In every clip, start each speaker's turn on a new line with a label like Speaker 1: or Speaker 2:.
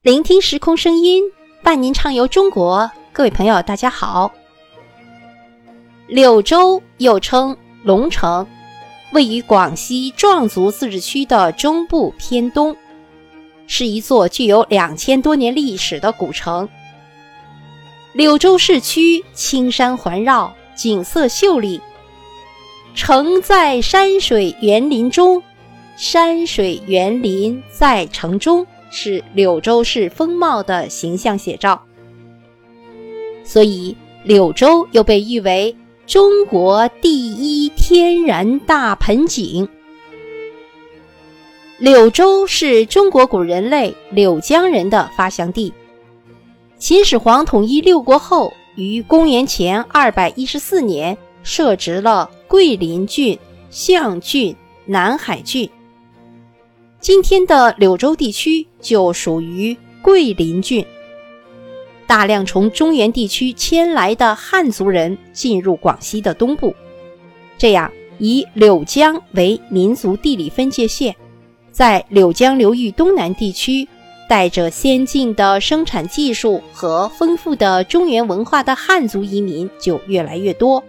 Speaker 1: 聆听时空声音，伴您畅游中国。各位朋友，大家好。柳州又称龙城，位于广西壮族自治区的中部偏东，是一座具有两千多年历史的古城。柳州市区青山环绕，景色秀丽。城在山水园林中，山水园林在城中，是柳州市风貌的形象写照。所以，柳州又被誉为中国第一天然大盆景。柳州是中国古人类柳江人的发祥地。秦始皇统一六国后，于公元前二百一十四年设置了桂林郡、象郡、南海郡。今天的柳州地区就属于桂林郡。大量从中原地区迁来的汉族人进入广西的东部，这样以柳江为民族地理分界线，在柳江流域东南地区。带着先进的生产技术和丰富的中原文化的汉族移民就越来越多，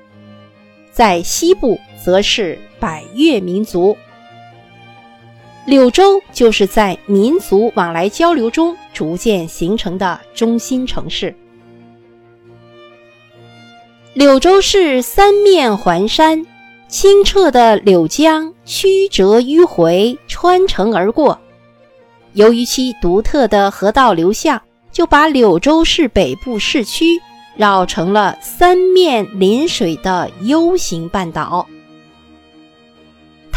Speaker 1: 在西部则是百越民族。柳州就是在民族往来交流中逐渐形成的中心城市。柳州市三面环山，清澈的柳江曲折迂回穿城而过。由于其独特的河道流向，就把柳州市北部市区绕成了三面临水的 U 型半岛。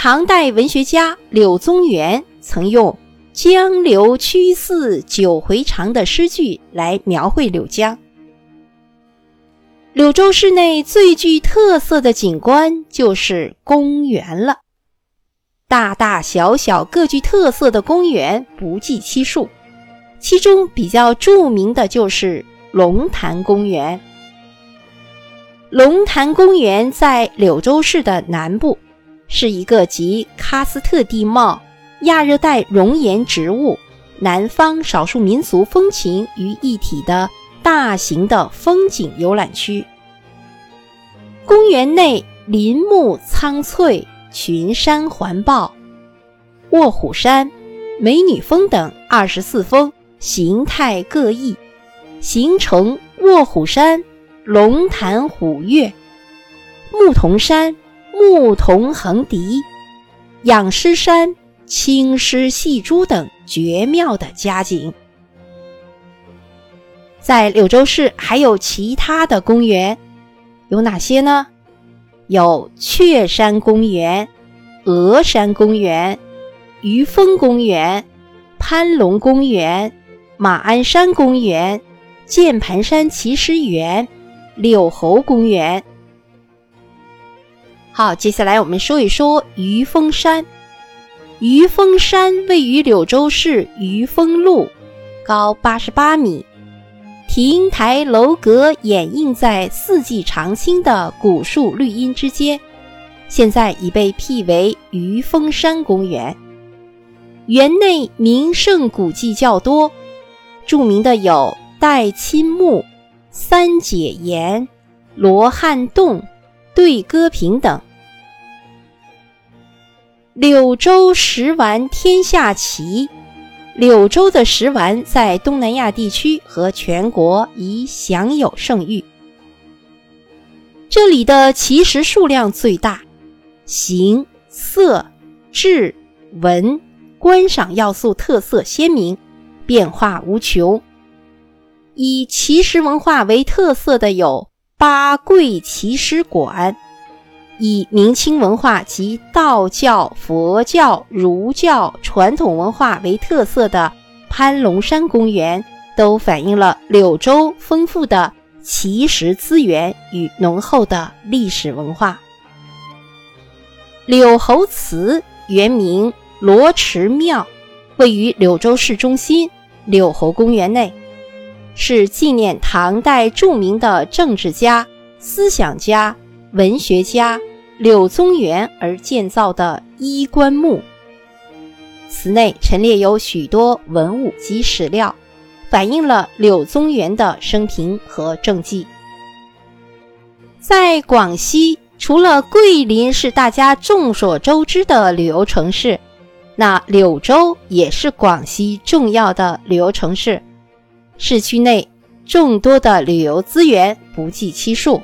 Speaker 1: 唐代文学家柳宗元曾用“江流曲似九回肠”的诗句来描绘柳江。柳州市内最具特色的景观就是公园了。大大小小各具特色的公园不计其数，其中比较著名的就是龙潭公园。龙潭公园在柳州市的南部，是一个集喀斯特地貌、亚热带熔岩植物、南方少数民族风情于一体的大型的风景游览区。公园内林木苍翠。群山环抱，卧虎山、美女峰等二十四峰形态各异，形成卧虎山、龙潭虎跃、牧童山、牧童横笛、仰狮山、青狮戏珠等绝妙的佳景。在柳州市还有其他的公园，有哪些呢？有雀山公园、峨山公园、余峰公园、攀龙公园、马鞍山公园、键盘山奇石园、柳侯公园。好，接下来我们说一说余峰山。余峰山位于柳州市余峰路，高八十八米。亭台楼阁掩映在四季常青的古树绿荫之间，现在已被辟为余峰山公园。园内名胜古迹较多，著名的有戴亲墓、三姐岩、罗汉洞、对歌平等。柳州食玩天下奇。柳州的食玩在东南亚地区和全国已享有盛誉。这里的奇石数量最大，形、色、质、纹、观赏要素特色鲜明，变化无穷。以奇石文化为特色的有八桂奇石馆。以明清文化及道教、佛教、儒教传统文化为特色的攀龙山公园，都反映了柳州丰富的奇石资源与浓厚的历史文化。柳侯祠原名罗池庙，位于柳州市中心柳侯公园内，是纪念唐代著名的政治家、思想家、文学家。柳宗元而建造的衣冠墓，祠内陈列有许多文物及史料，反映了柳宗元的生平和政绩。在广西，除了桂林是大家众所周知的旅游城市，那柳州也是广西重要的旅游城市。市区内众多的旅游资源不计其数，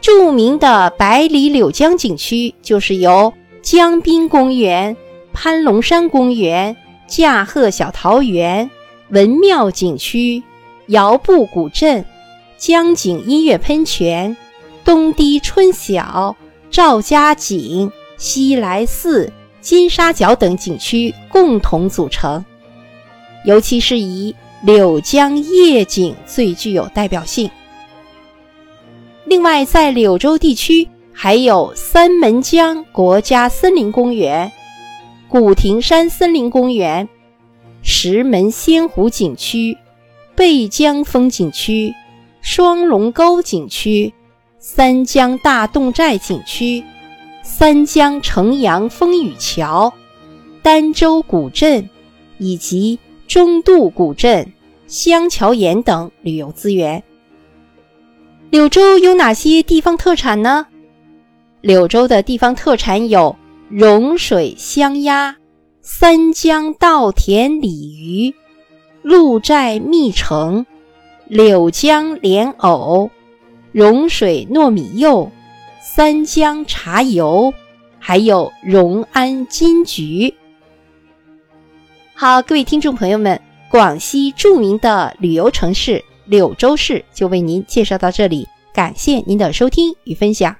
Speaker 1: 著名的百里柳江景区就是由江滨公园、攀龙山公园、驾鹤小桃园。文庙景区、瑶步古镇、江景音乐喷泉、东堤春晓、赵家井、西来寺、金沙角等景区共同组成，尤其是以柳江夜景最具有代表性。另外，在柳州地区还有三门江国家森林公园、古亭山森林公园。石门仙湖景区、背江风景区、双龙沟景区、三江大侗寨景区、三江城阳风雨桥、儋州古镇以及中渡古镇、香桥岩等旅游资源。柳州有哪些地方特产呢？柳州的地方特产有融水香鸭。三江稻田鲤鱼、鹿寨蜜橙、柳江莲藕、融水糯米柚、三江茶油，还有融安金桔。好，各位听众朋友们，广西著名的旅游城市柳州市就为您介绍到这里，感谢您的收听与分享。